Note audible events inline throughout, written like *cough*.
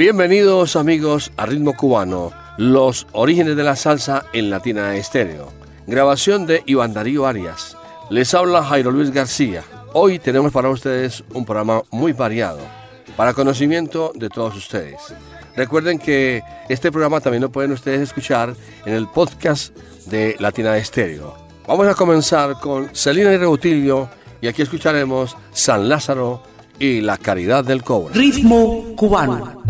Bienvenidos amigos a Ritmo Cubano, los orígenes de la salsa en Latina Estéreo. Grabación de Iván Darío Arias. Les habla Jairo Luis García. Hoy tenemos para ustedes un programa muy variado, para conocimiento de todos ustedes. Recuerden que este programa también lo pueden ustedes escuchar en el podcast de Latina Estéreo. Vamos a comenzar con Celina y Reutilio y aquí escucharemos San Lázaro y la caridad del cobre. Ritmo cubano.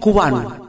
Cubano. Madre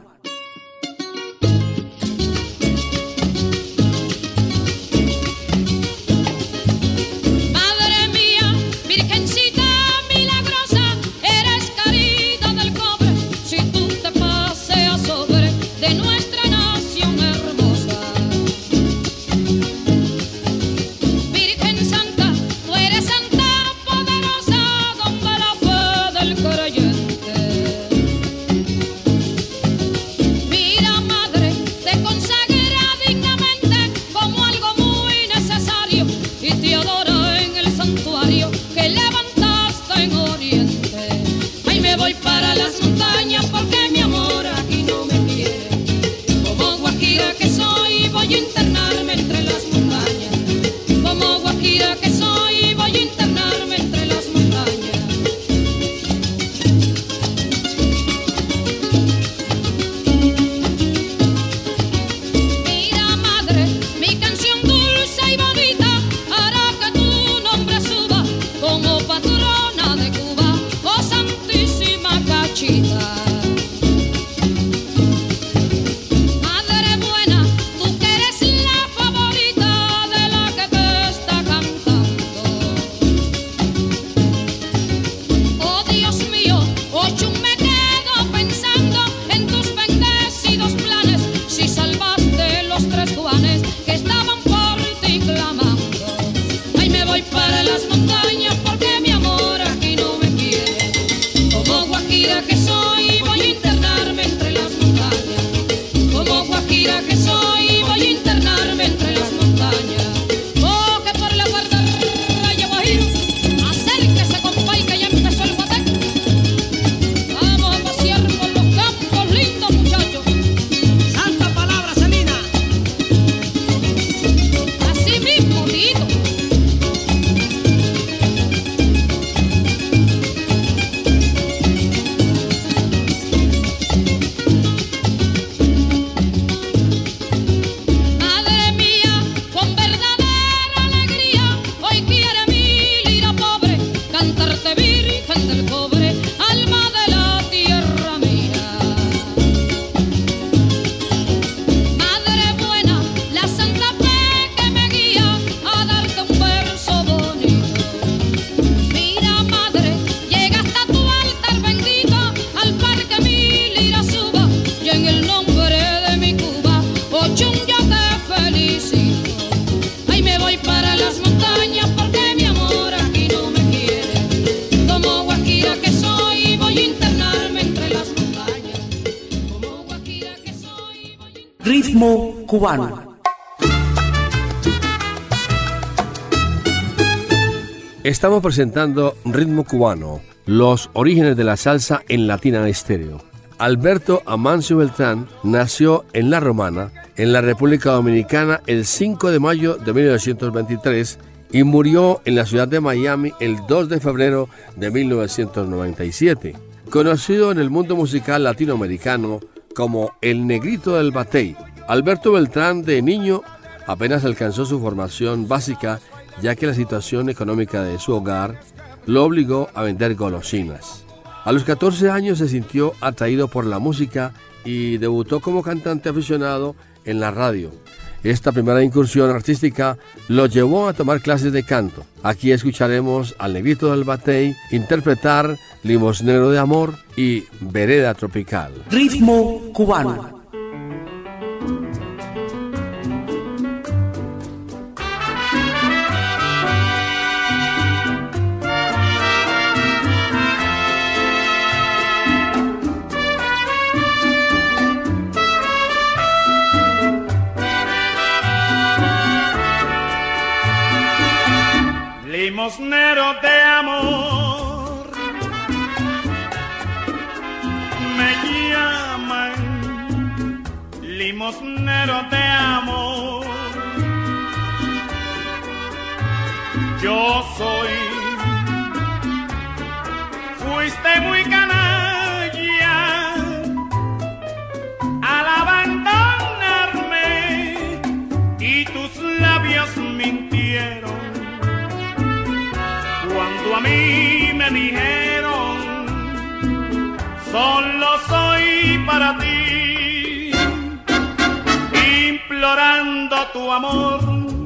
Estamos presentando Ritmo cubano, los orígenes de la salsa en Latina Estéreo. Alberto Amancio Beltrán nació en La Romana, en la República Dominicana, el 5 de mayo de 1923 y murió en la ciudad de Miami el 2 de febrero de 1997. Conocido en el mundo musical latinoamericano como el negrito del batey, Alberto Beltrán de niño apenas alcanzó su formación básica ya que la situación económica de su hogar lo obligó a vender golosinas. A los 14 años se sintió atraído por la música y debutó como cantante aficionado en la radio. Esta primera incursión artística lo llevó a tomar clases de canto. Aquí escucharemos al negrito del batey interpretar Limosnero de Amor y Vereda Tropical. Ritmo cubano. Limosnero de amor. Me llaman limosnero de amor. Yo soy, fuiste muy canalla solo soy para ti, implorando tu amor.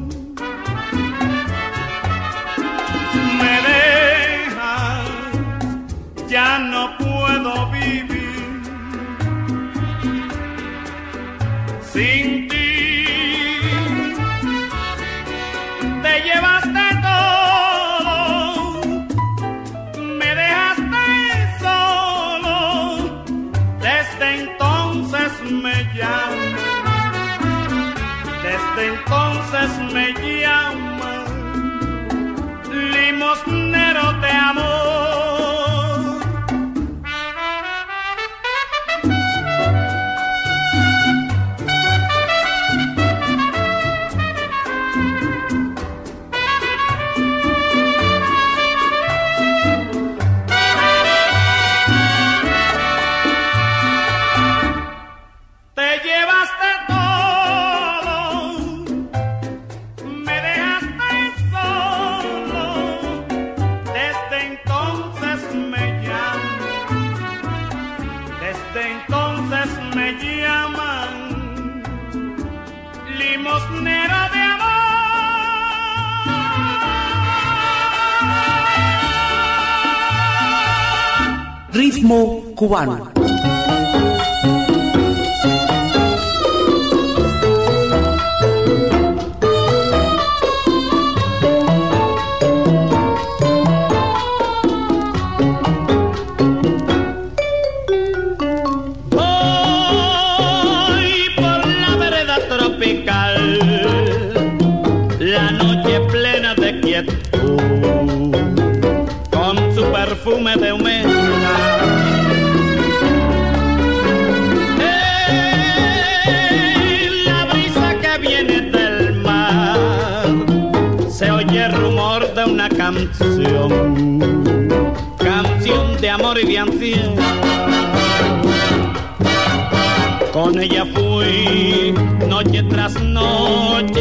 Hoy por la vereda tropical, la noche plena de quietud, Con ella fui noche tras noche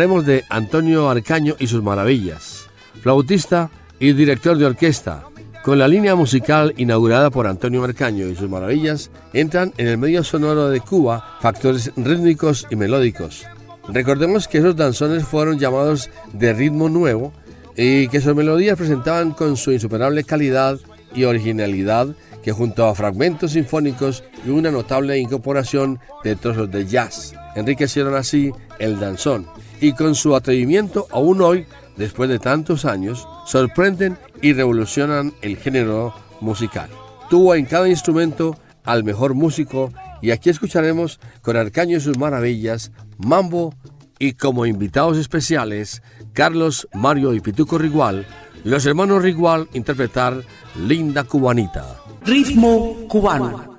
hablaremos de Antonio Arcaño y sus maravillas, flautista y director de orquesta. Con la línea musical inaugurada por Antonio Arcaño y sus maravillas, entran en el medio sonoro de Cuba factores rítmicos y melódicos. Recordemos que esos danzones fueron llamados de ritmo nuevo y que sus melodías presentaban con su insuperable calidad y originalidad que junto a fragmentos sinfónicos y una notable incorporación de trozos de jazz enriquecieron así el danzón y con su atrevimiento aún hoy, después de tantos años, sorprenden y revolucionan el género musical. Tuvo en cada instrumento al mejor músico y aquí escucharemos con Arcaño y sus maravillas, Mambo y como invitados especiales Carlos, Mario y Pituco Rigual, los hermanos Rigual interpretar Linda Cubanita. Ritmo cubano.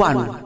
Cubano.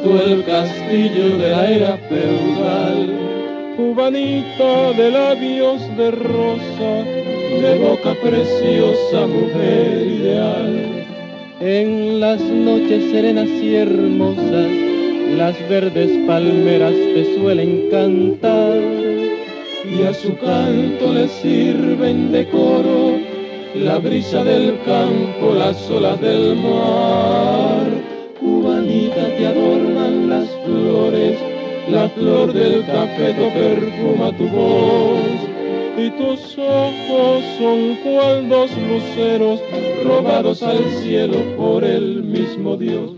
Habitó el castillo de la era feudal. Cubanita de labios de rosa, de boca preciosa, mujer ideal. En las noches serenas y hermosas, las verdes palmeras te suelen cantar y a su canto le sirven de coro la brisa del campo, las olas del mar. Te adornan las flores, la flor del cafeto perfuma tu voz. Y tus ojos son cual dos luceros robados al cielo por el mismo Dios.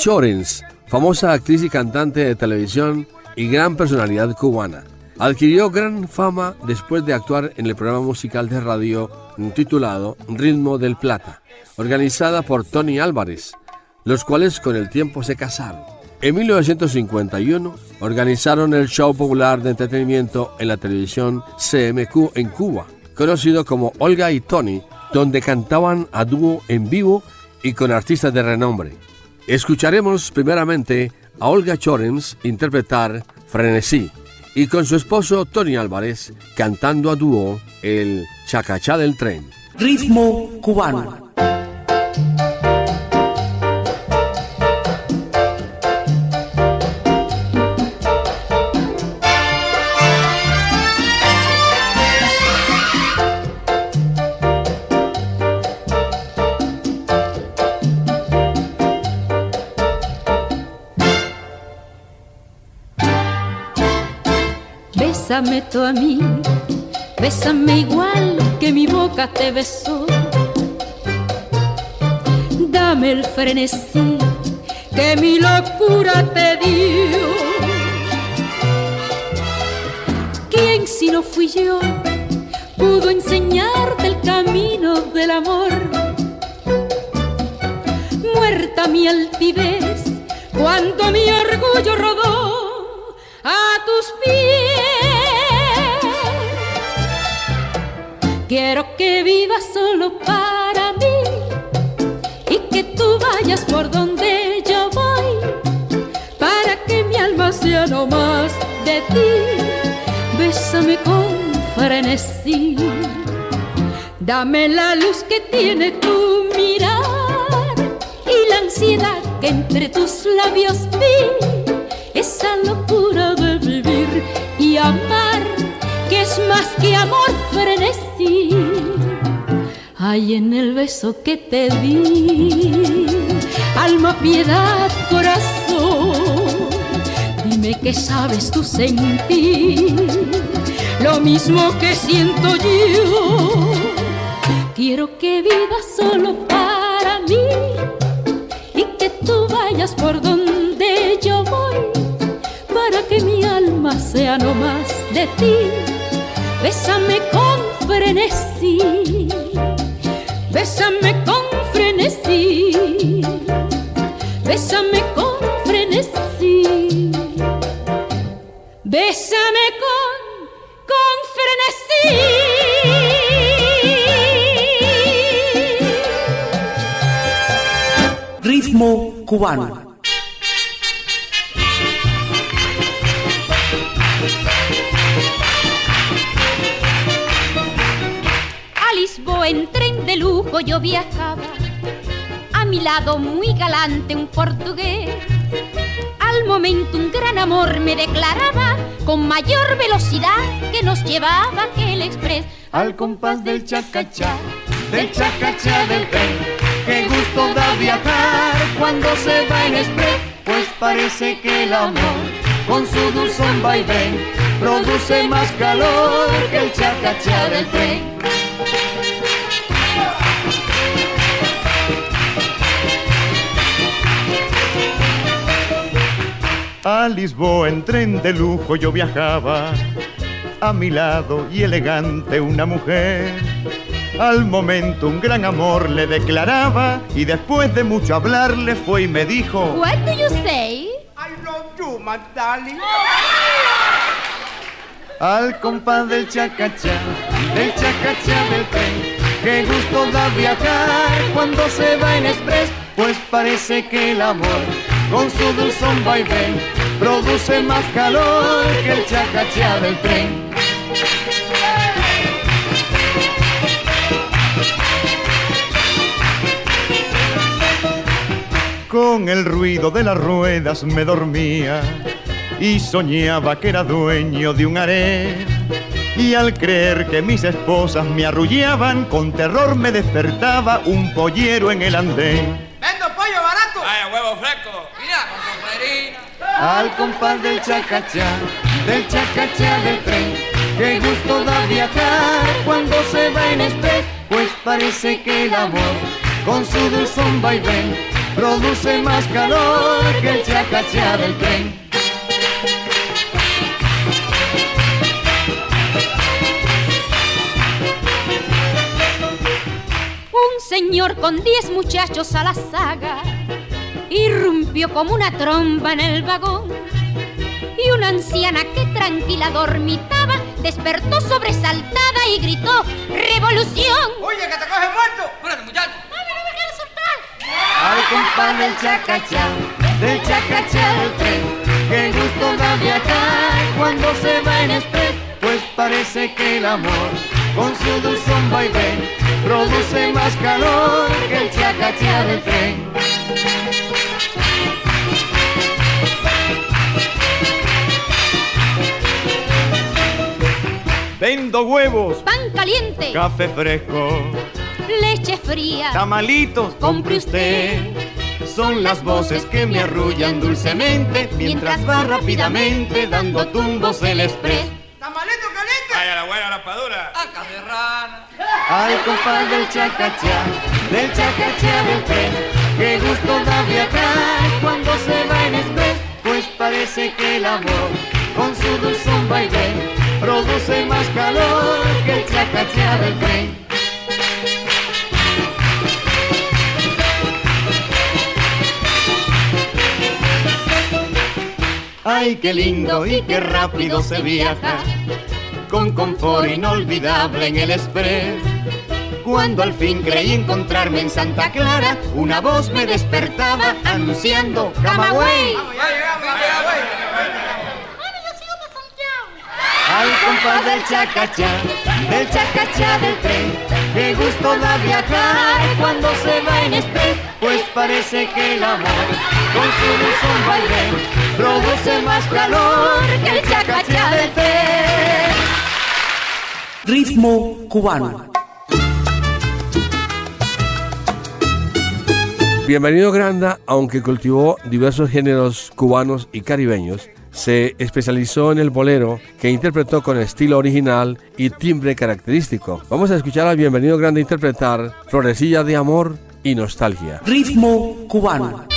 Olga Chorens, famosa actriz y cantante de televisión y gran personalidad cubana. Adquirió gran fama después de actuar en el programa musical de radio titulado Ritmo del Plata, organizada por Tony Álvarez, los cuales con el tiempo se casaron. En 1951 organizaron el show popular de entretenimiento en la televisión CMQ en Cuba, conocido como Olga y Tony, donde cantaban a dúo en vivo y con artistas de renombre. Escucharemos primeramente a Olga Chorens interpretar Frenesí y con su esposo Tony Álvarez cantando a dúo el Chacachá del tren. Ritmo cubano. Bésame tú a mí, bésame igual que mi boca te besó. Dame el frenesí que mi locura te dio. ¿Quién si no fui yo pudo enseñarte el camino del amor? Muerta mi altivez cuando mi orgullo rodó a tus pies. Quiero que vivas solo para mí y que tú vayas por donde yo voy, para que mi alma sea no más de ti. Bésame con frenesí, dame la luz que tiene tu mirar y la ansiedad que entre tus labios vi, esa locura de vivir y amar más que amor frenesí. Hay en el beso que te di, alma, piedad, corazón. Dime que sabes tú sentir lo mismo que siento yo. Quiero que vivas solo para mí y que tú vayas por donde yo voy para que mi alma sea no más de ti Bésame con frenesí, bésame con frenesí, bésame con frenesí, bésame con, con frenesí. ritmo cubano. En tren de lujo yo viajaba. A mi lado muy galante un portugués. Al momento un gran amor me declaraba con mayor velocidad que nos llevaba aquel express. Al compás del chacachá, del chacachá del tren. Qué gusto da viajar cuando se va en express, pues parece que el amor con su dulzón vaivén produce más calor que el chacachá del tren. A Lisboa en tren de lujo yo viajaba, a mi lado y elegante una mujer. Al momento un gran amor le declaraba y después de mucho hablar le fue y me dijo, What do you say? I love you, my darling. Al compás del chacachá, del chacachá del tren. Qué gusto da viajar cuando se va en express, pues parece que el amor con su dulzón vaivén produce más calor que el chacachá del tren. Con el ruido de las ruedas me dormía y soñaba que era dueño de un harén. Y al creer que mis esposas me arrullaban, con terror me despertaba un pollero en el andén. ¡Vendo pollo barato! Vaya, huevo fresco. Mira, con confrería. Al compás del chacachá, del chacachá del tren. Qué gusto da viajar cuando se va en express, pues parece que el amor con su dulzón vaivén produce más calor que el chacachá del tren. Un señor con diez muchachos a la saga irrumpió como una tromba en el vagón. Y una anciana que tranquila dormitaba despertó sobresaltada y gritó ¡Revolución! ¡Oye, que te coge muerto! Espérate, muchacho. ¡Ay, no me quiero soltar! Al compás del chacachá, del chacachá del tren. Qué gusto da viajar cuando se va en express, pues parece que el amor con su dulzón vaivén produce más calor que el chacachá del tren. Vendo huevos, Pan caliente, café fresco, leche fría. tamalitos, compre usted. Son las voces que me arrullan dulcemente mientras va rápidamente dando tumbos el express. ¡Tamalito caliente! Vaya, la buena raspadura. Acá de rana. Al compás del chacachá, del chacachá del tren. Qué gusto da viajar cuando se va en express, pues parece que el amor con su dulzón vaivén produce más calor que el chacachá del tren. Ay, qué lindo y qué rápido se viaja, con confort inolvidable en el express. Cuando al fin creí encontrarme en Santa Clara, una voz me despertaba anunciando Camagüey. Ya llegamos, ya llegamos. Al compás del chacachá, del chacachá del tren. Qué gusto da viajar cuando se va en express, pues parece que el amor con su dulzón vaivén produce más calor que el chacachá del tren. Ritmo cubano. Bienvenido Granda, aunque cultivó diversos géneros cubanos y caribeños, se especializó en el bolero que interpretó con estilo original y timbre característico. Vamos a escuchar al Bienvenido Grande interpretar Florecilla de Amor y Nostalgia. Ritmo cubano.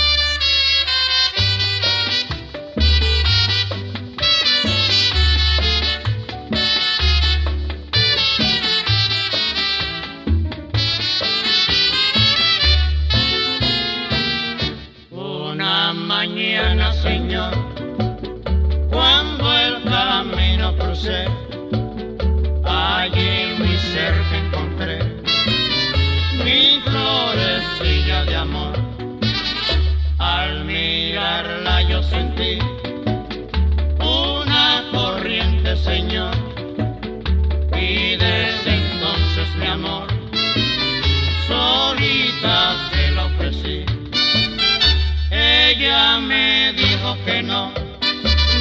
Que no,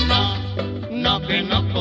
no, no, que no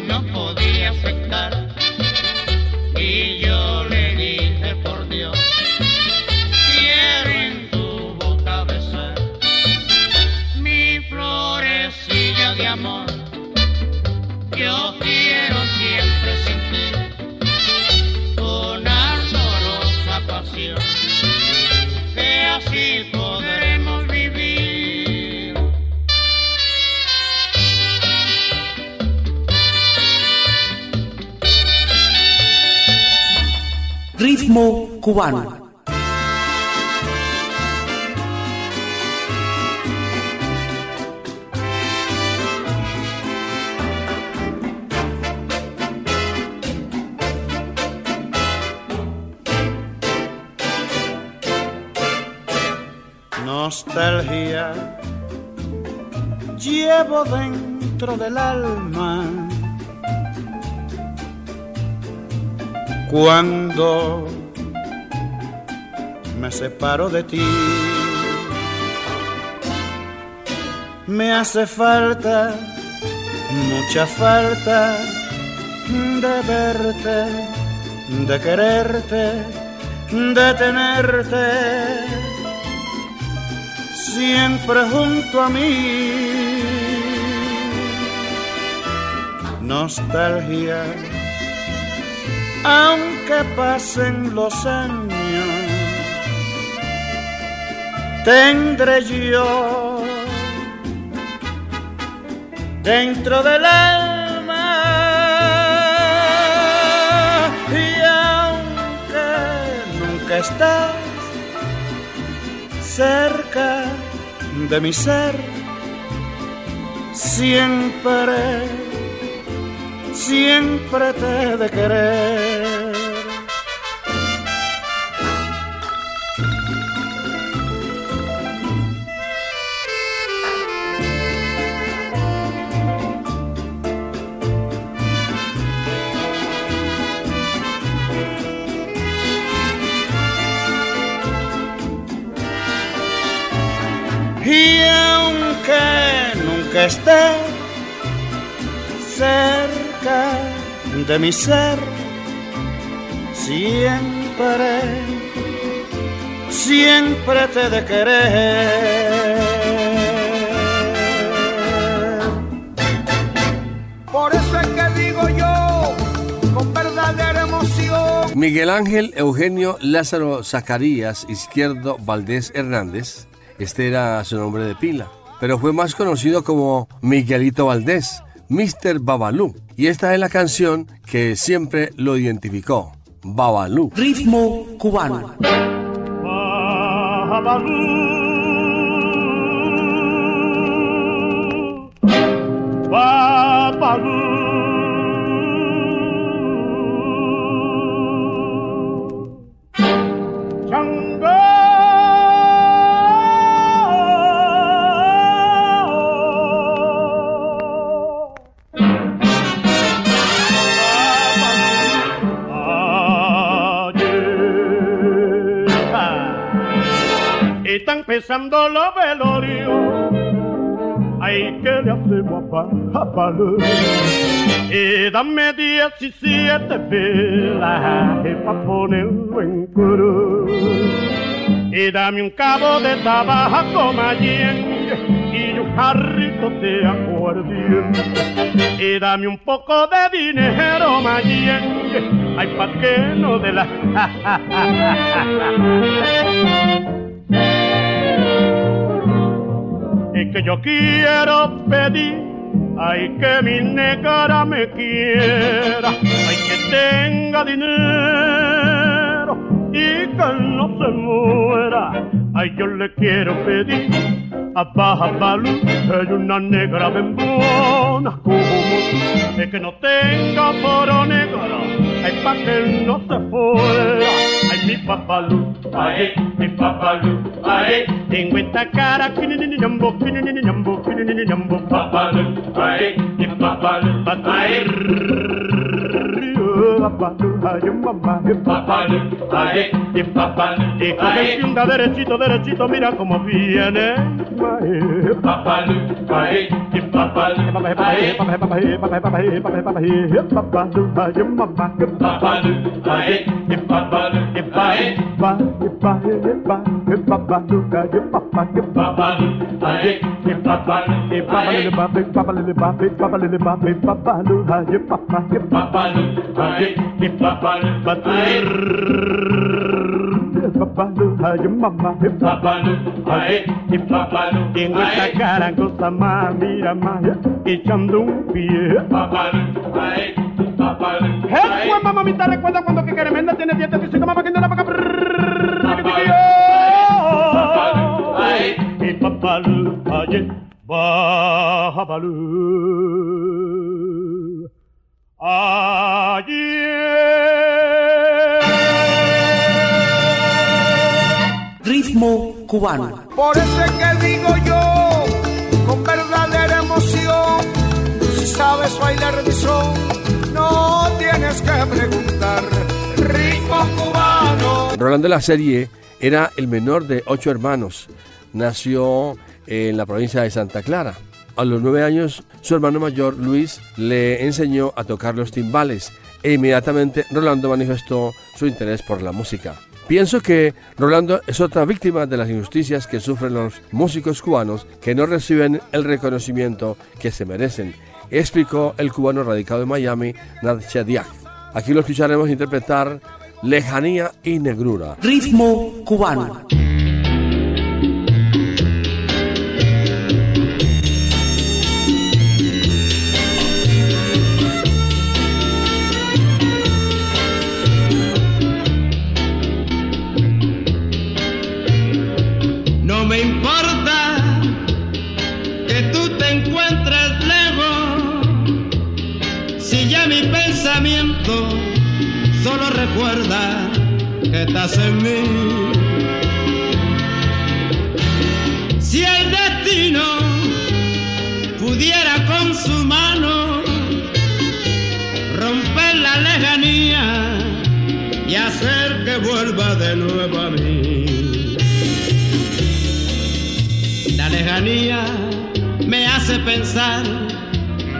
no podía aceptar. Cubano. Nostalgia llevo dentro del alma cuando separo de ti. Me hace falta, mucha falta de verte, de quererte, de tenerte siempre junto a mí. Nostalgia, aunque pasen los años, tendré yo dentro del alma y aunque nunca estás cerca de mi ser, siempre, siempre te de querer. Esté cerca de mi ser, siempre, siempre te he de querer. Por eso es que digo yo, con verdadera emoción. Miguel Ángel Eugenio Lázaro Zacarías Izquierdo Valdés Hernández, este era su nombre de pila, pero fue más conocido como Miguelito Valdés, Mr. Babalú. Y esta es la canción que siempre lo identificó, Babalú. Ritmo cubano. Babalú. Babalú. Empezando los velorios. Ay, ¿qué le hacemos a Pablo? Y dame 17 velas para ponerlo en cruz. Y dame un cabo de tabaco mayengue y un jarrito de aguardiente. Y dame un poco de dinero mayengue, ay, pa' que no de la... *laughs* que yo quiero pedir, ay que mi negra me quiera, ay que tenga dinero y que no se muera, ay yo le quiero pedir a Baja Balú, hay una negra bembona como tú, es que no tenga poro negro, ay pa' que no se fuera, mi papalú, ay mi papalú, ay tengo esta cara que ni ni ñambo, que ni ni ñambo, que ni ni ñambo, papalú, ay mi papalú, ay papalú, tienda derechito, derechito, mira cómo viene, papalú, ay mi papalú, ay ay mamá, papalú, ay mi papalú, ay pa, pa, pa, papalú, ay papá, papalú, ay mi papalú, ay papalú, papalú, papalú, papalú, papalú, ay papá, papalú, ay mi papalú, papalú, ay mamá, papalú, ay mi papalú, tengo esta cara cosa más, mira más, echando un pie, papalú, ay papalú, hey, mamita, recuerda cuando que Caremenda tiene dientes y se llama que la vaca, y papalú, ay, babalú, Ritmo cubano. Por eso es que digo yo, con verdadera emoción, si sabes bailar mi son, no tienes que preguntar. Ritmo cubano. Roland de la Serie era el menor de ocho hermanos. Nació en la provincia de Santa Clara. A los nueve años, su hermano mayor, Luis, le enseñó a tocar los timbales e inmediatamente Rolando manifestó su interés por la música. Pienso que Rolando es otra víctima de las injusticias que sufren los músicos cubanos que no reciben el reconocimiento que se merecen, explicó el cubano radicado en Miami, Nadsha Diak. Aquí lo escucharemos interpretar Lejanía y Negrura. Ritmo cubano. En mí. Si el destino pudiera con su mano romper la lejanía y hacer que vuelva de nuevo a mí. La lejanía me hace pensar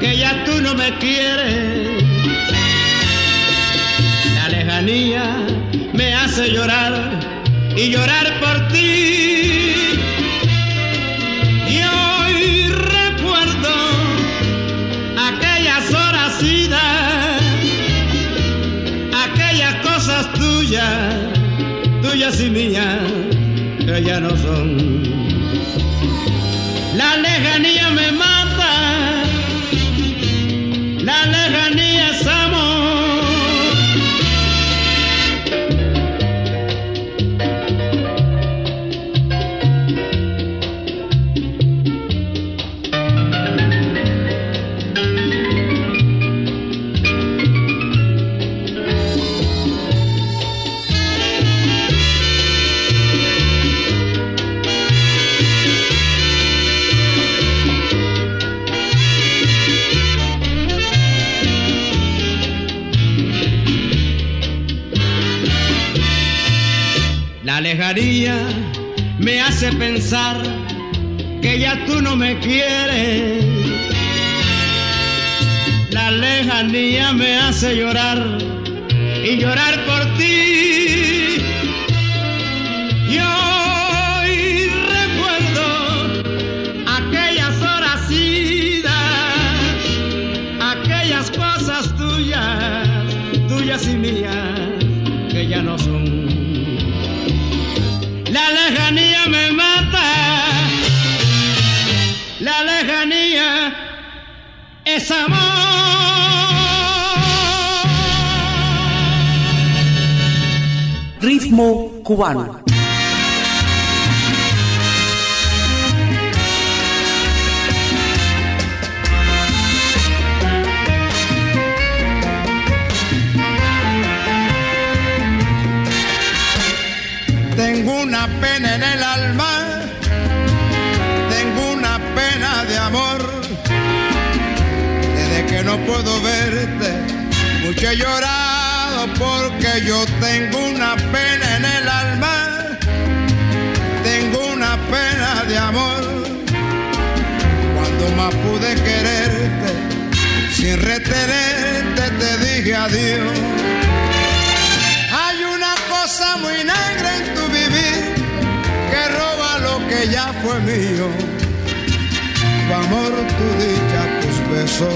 que ya tú no me quieres. La lejanía llorar y llorar por ti. Y hoy recuerdo aquellas horas idas, aquellas cosas tuyas, tuyas y mías, Me hace pensar que ya tú no me quieres. La lejanía me hace llorar y llorar por ti. Ritmo cubano. Puedo verte, mucho he llorado porque yo tengo una pena en el alma, tengo una pena de amor. Cuando más pude quererte, sin retenerte te dije adiós. Hay una cosa muy negra en tu vivir que roba lo que ya fue mío. Tu amor, tu dicha, tus besos,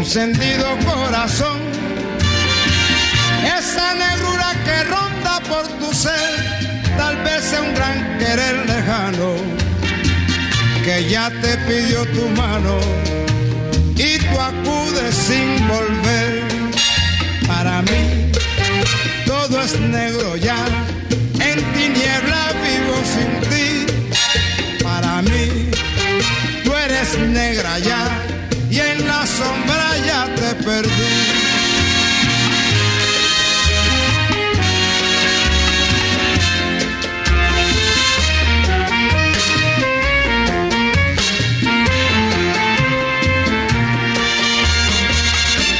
tu encendido corazón. Esa negrura que ronda por tu ser, tal vez sea un gran querer lejano que ya te pidió tu mano y tú acudes sin volver. Para mí todo es negro ya, en tiniebla vivo sin ti. Para mí tú eres negra ya y en la sombra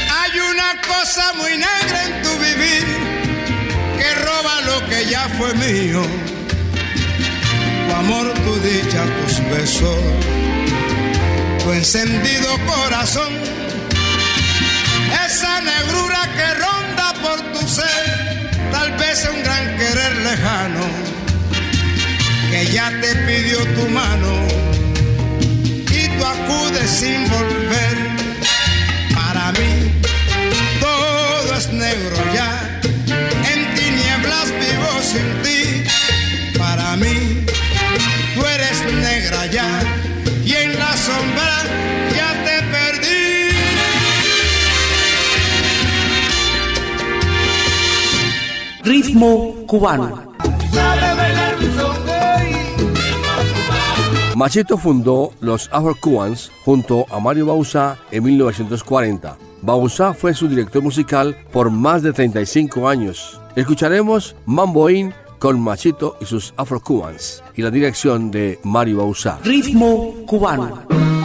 Hay una cosa muy negra en tu vivir que roba lo que ya fue mío. Tu amor, tu dicha, tus besos, tu encendido corazón. Que ya te pidió tu mano y tú acudes sin volver. Ritmo cubano. Machito fundó los Afro Cubans junto a Mario Bauzá en 1940. Bauzá fue su director musical por más de 35 años. Escucharemos Mamboín con Machito y sus Afro Cubans y la dirección de Mario Bauzá. Ritmo cubano.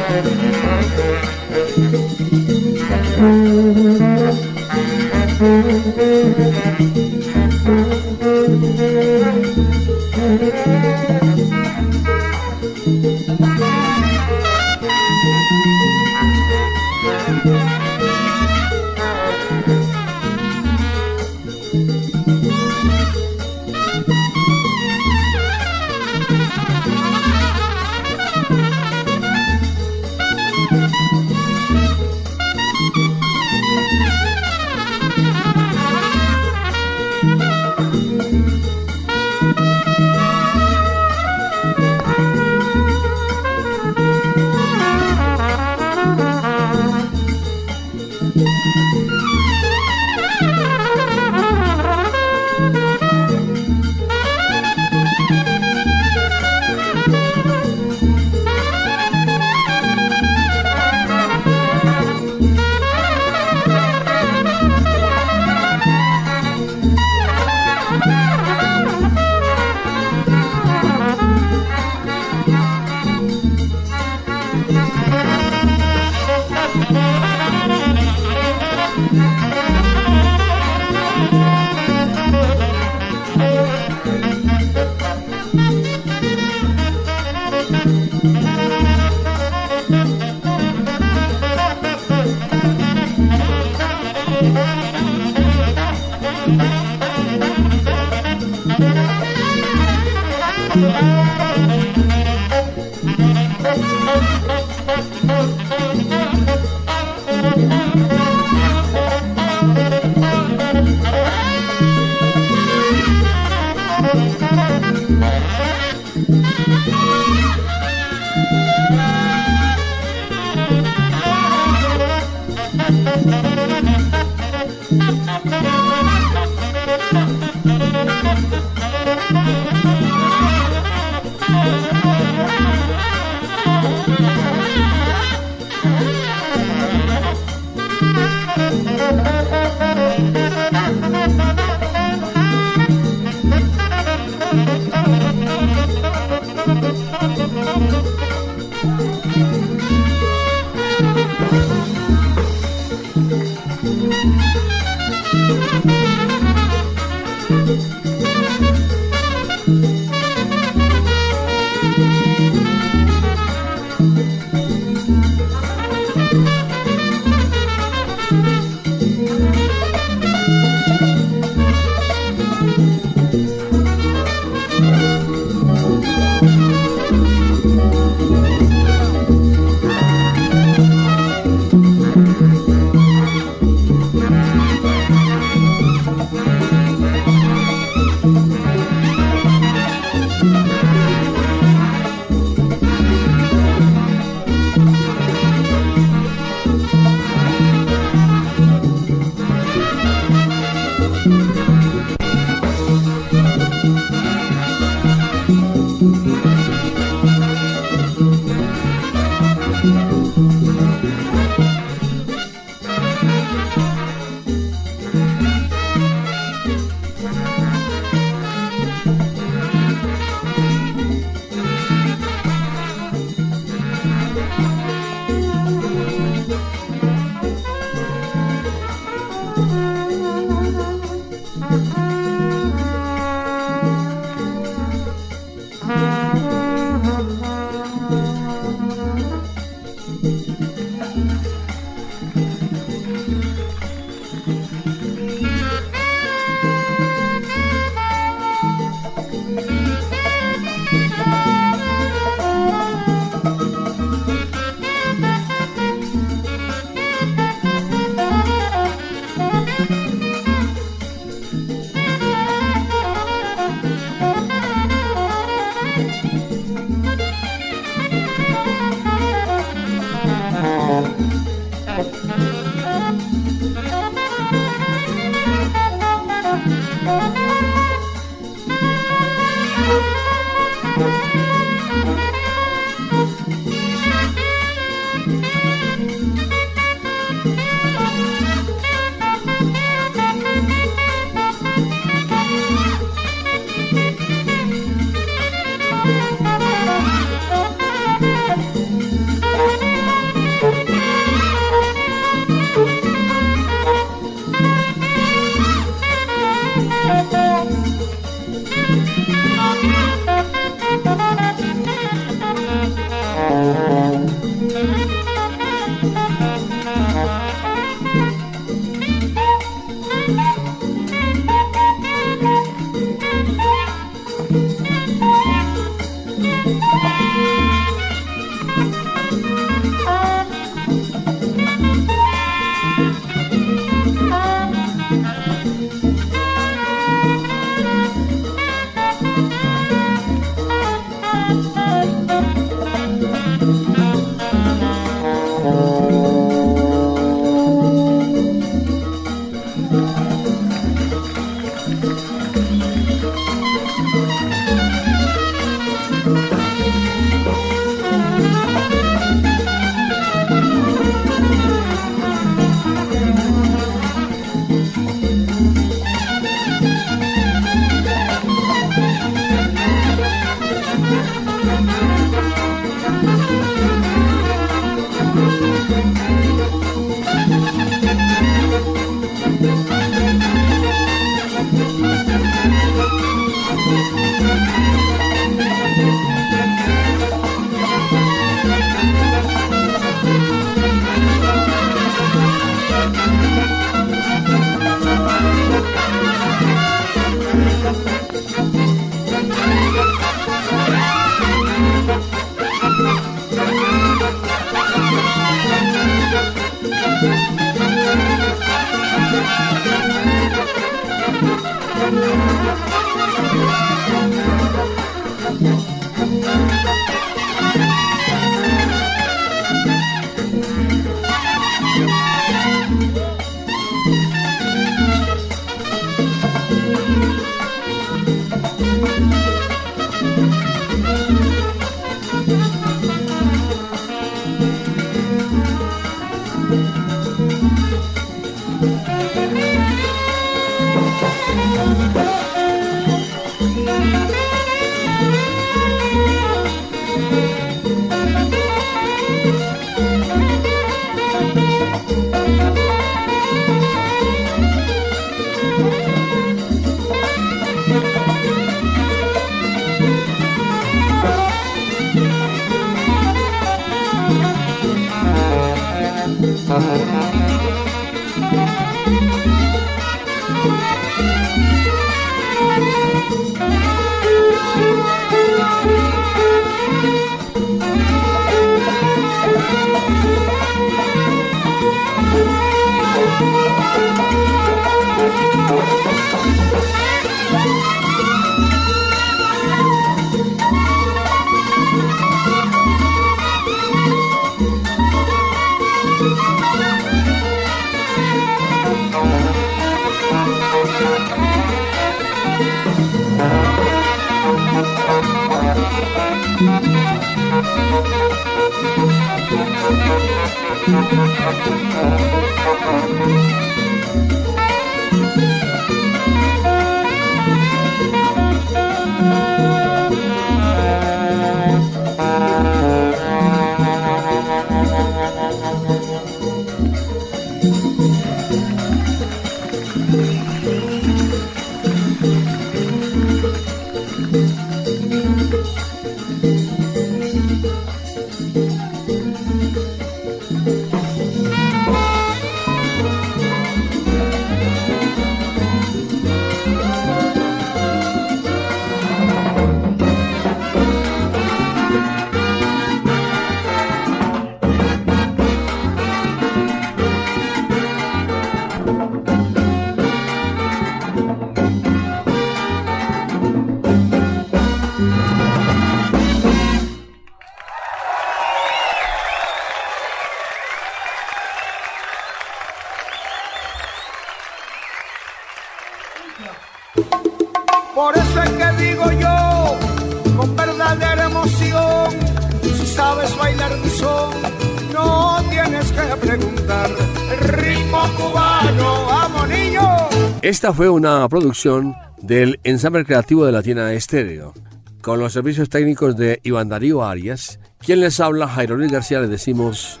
Esta fue una producción del ensamble creativo de Latina Estéreo. Con los servicios técnicos de Iván Darío Arias, quien les habla, Jairo Luis García, le decimos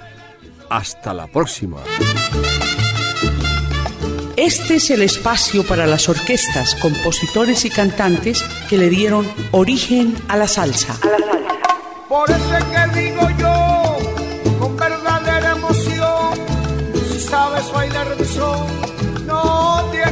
hasta la próxima. Este es el espacio para las orquestas, compositores y cantantes que le dieron origen a la salsa. Por eso es que digo yo, con verdadera emoción, si sabes bailar son,